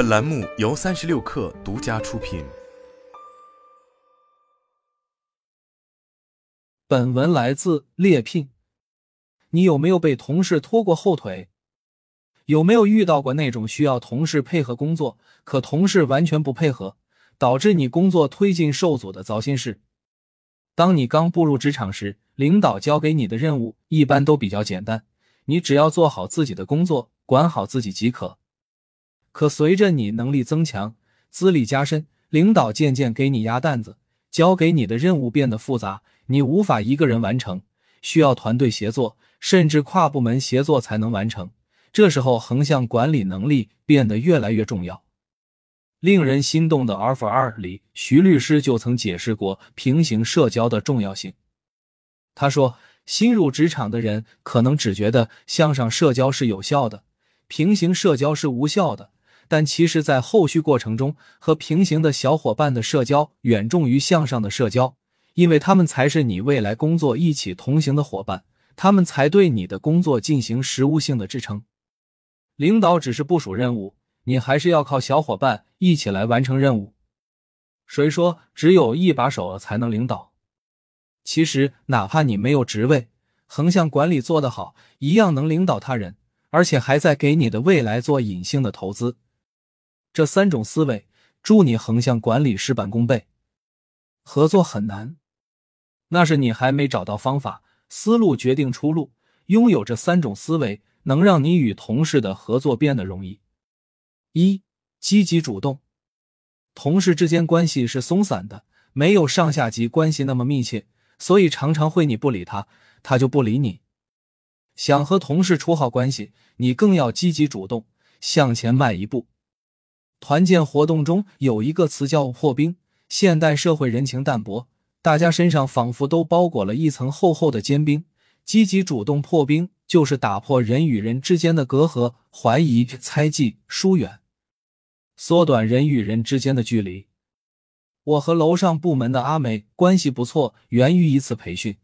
本栏目由三十六氪独家出品。本文来自猎聘。你有没有被同事拖过后腿？有没有遇到过那种需要同事配合工作，可同事完全不配合，导致你工作推进受阻的糟心事？当你刚步入职场时，领导交给你的任务一般都比较简单，你只要做好自己的工作，管好自己即可。可随着你能力增强，资历加深，领导渐渐给你压担子，交给你的任务变得复杂，你无法一个人完成，需要团队协作，甚至跨部门协作才能完成。这时候，横向管理能力变得越来越重要。令人心动的 offer 二里，徐律师就曾解释过平行社交的重要性。他说，新入职场的人可能只觉得向上社交是有效的，平行社交是无效的。但其实，在后续过程中，和平行的小伙伴的社交远重于向上的社交，因为他们才是你未来工作一起同行的伙伴，他们才对你的工作进行实务性的支撑。领导只是部署任务，你还是要靠小伙伴一起来完成任务。谁说只有一把手才能领导？其实，哪怕你没有职位，横向管理做得好，一样能领导他人，而且还在给你的未来做隐性的投资。这三种思维，助你横向管理事半功倍。合作很难，那是你还没找到方法。思路决定出路，拥有这三种思维，能让你与同事的合作变得容易。一、积极主动。同事之间关系是松散的，没有上下级关系那么密切，所以常常会你不理他，他就不理你。想和同事处好关系，你更要积极主动，向前迈一步。团建活动中有一个词叫“破冰”。现代社会人情淡薄，大家身上仿佛都包裹了一层厚厚的坚冰。积极主动破冰，就是打破人与人之间的隔阂、怀疑、猜忌、疏远，缩短人与人之间的距离。我和楼上部门的阿美关系不错，源于一次培训。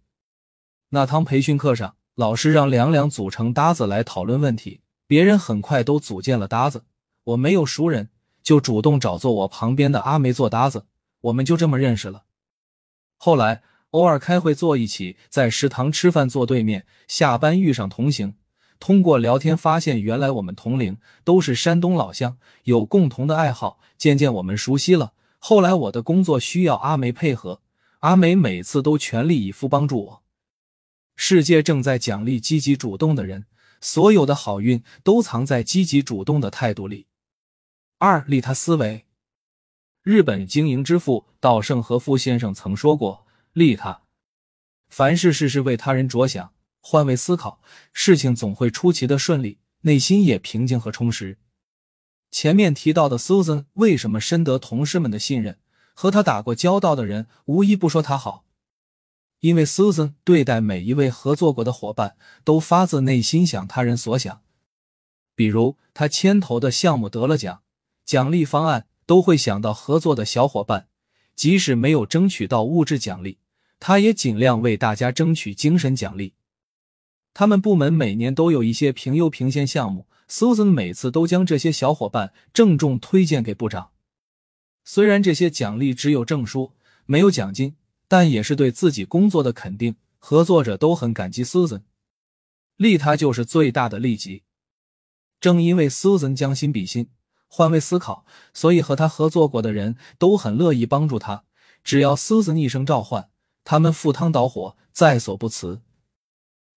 那堂培训课上，老师让两两组成搭子来讨论问题，别人很快都组建了搭子。我没有熟人。就主动找坐我旁边的阿梅做搭子，我们就这么认识了。后来偶尔开会坐一起，在食堂吃饭坐对面，下班遇上同行，通过聊天发现原来我们同龄，都是山东老乡，有共同的爱好，渐渐我们熟悉了。后来我的工作需要阿梅配合，阿梅每次都全力以赴帮助我。世界正在奖励积极主动的人，所有的好运都藏在积极主动的态度里。二利他思维，日本经营之父稻盛和夫先生曾说过：“利他，凡事事事为他人着想，换位思考，事情总会出奇的顺利，内心也平静和充实。”前面提到的 Susan 为什么深得同事们的信任？和他打过交道的人无一不说他好，因为 Susan 对待每一位合作过的伙伴都发自内心想他人所想。比如他牵头的项目得了奖。奖励方案都会想到合作的小伙伴，即使没有争取到物质奖励，他也尽量为大家争取精神奖励。他们部门每年都有一些评优评先项目，Susan 每次都将这些小伙伴郑重推荐给部长。虽然这些奖励只有证书，没有奖金，但也是对自己工作的肯定。合作者都很感激 Susan，利他就是最大的利己。正因为 Susan 将心比心。换位思考，所以和他合作过的人都很乐意帮助他。只要斯斯一声召唤，他们赴汤蹈火，在所不辞。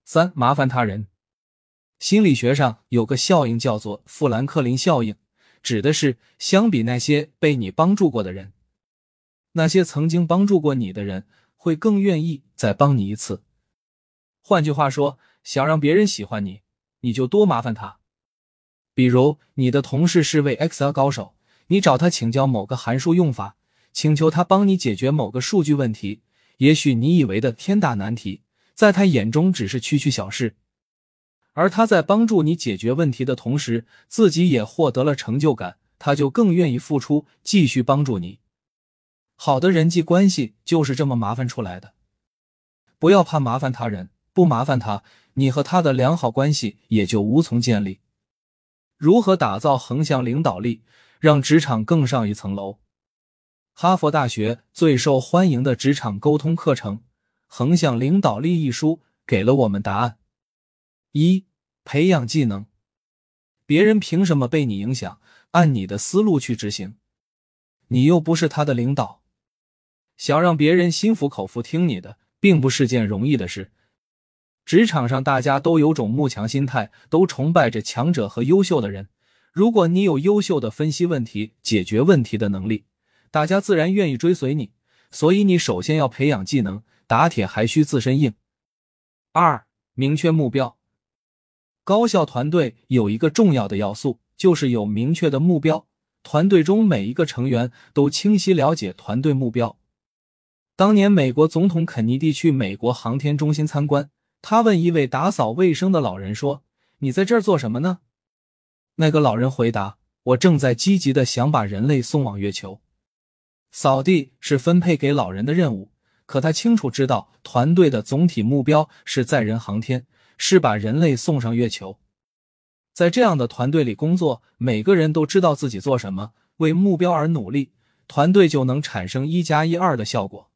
三麻烦他人，心理学上有个效应叫做富兰克林效应，指的是相比那些被你帮助过的人，那些曾经帮助过你的人会更愿意再帮你一次。换句话说，想让别人喜欢你，你就多麻烦他。比如，你的同事是位 X 高手，你找他请教某个函数用法，请求他帮你解决某个数据问题。也许你以为的天大难题，在他眼中只是区区小事。而他在帮助你解决问题的同时，自己也获得了成就感，他就更愿意付出，继续帮助你。好的人际关系就是这么麻烦出来的。不要怕麻烦他人，不麻烦他，你和他的良好关系也就无从建立。如何打造横向领导力？让职场更上一层楼。哈佛大学最受欢迎的职场沟通课程《横向领导力》一书给了我们答案：一、培养技能。别人凭什么被你影响？按你的思路去执行，你又不是他的领导。想让别人心服口服听你的，并不是件容易的事。职场上大家都有种慕强心态，都崇拜着强者和优秀的人。如果你有优秀的分析问题、解决问题的能力，大家自然愿意追随你。所以你首先要培养技能，打铁还需自身硬。二、明确目标。高效团队有一个重要的要素，就是有明确的目标。团队中每一个成员都清晰了解团队目标。当年美国总统肯尼迪去美国航天中心参观。他问一位打扫卫生的老人说：“你在这儿做什么呢？”那个老人回答：“我正在积极的想把人类送往月球。”扫地是分配给老人的任务，可他清楚知道团队的总体目标是载人航天，是把人类送上月球。在这样的团队里工作，每个人都知道自己做什么，为目标而努力，团队就能产生一加一二的效果。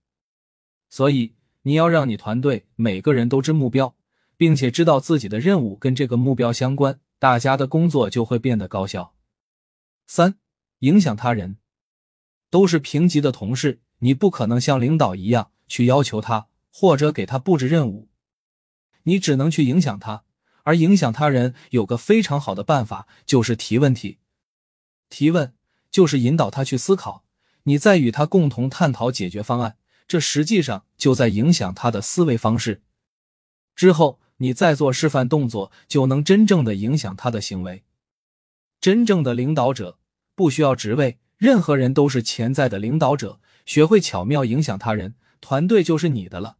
所以。你要让你团队每个人都知目标，并且知道自己的任务跟这个目标相关，大家的工作就会变得高效。三、影响他人，都是平级的同事，你不可能像领导一样去要求他或者给他布置任务，你只能去影响他。而影响他人有个非常好的办法，就是提问题。提问就是引导他去思考，你再与他共同探讨解决方案。这实际上就在影响他的思维方式。之后，你再做示范动作，就能真正的影响他的行为。真正的领导者不需要职位，任何人都是潜在的领导者。学会巧妙影响他人，团队就是你的了。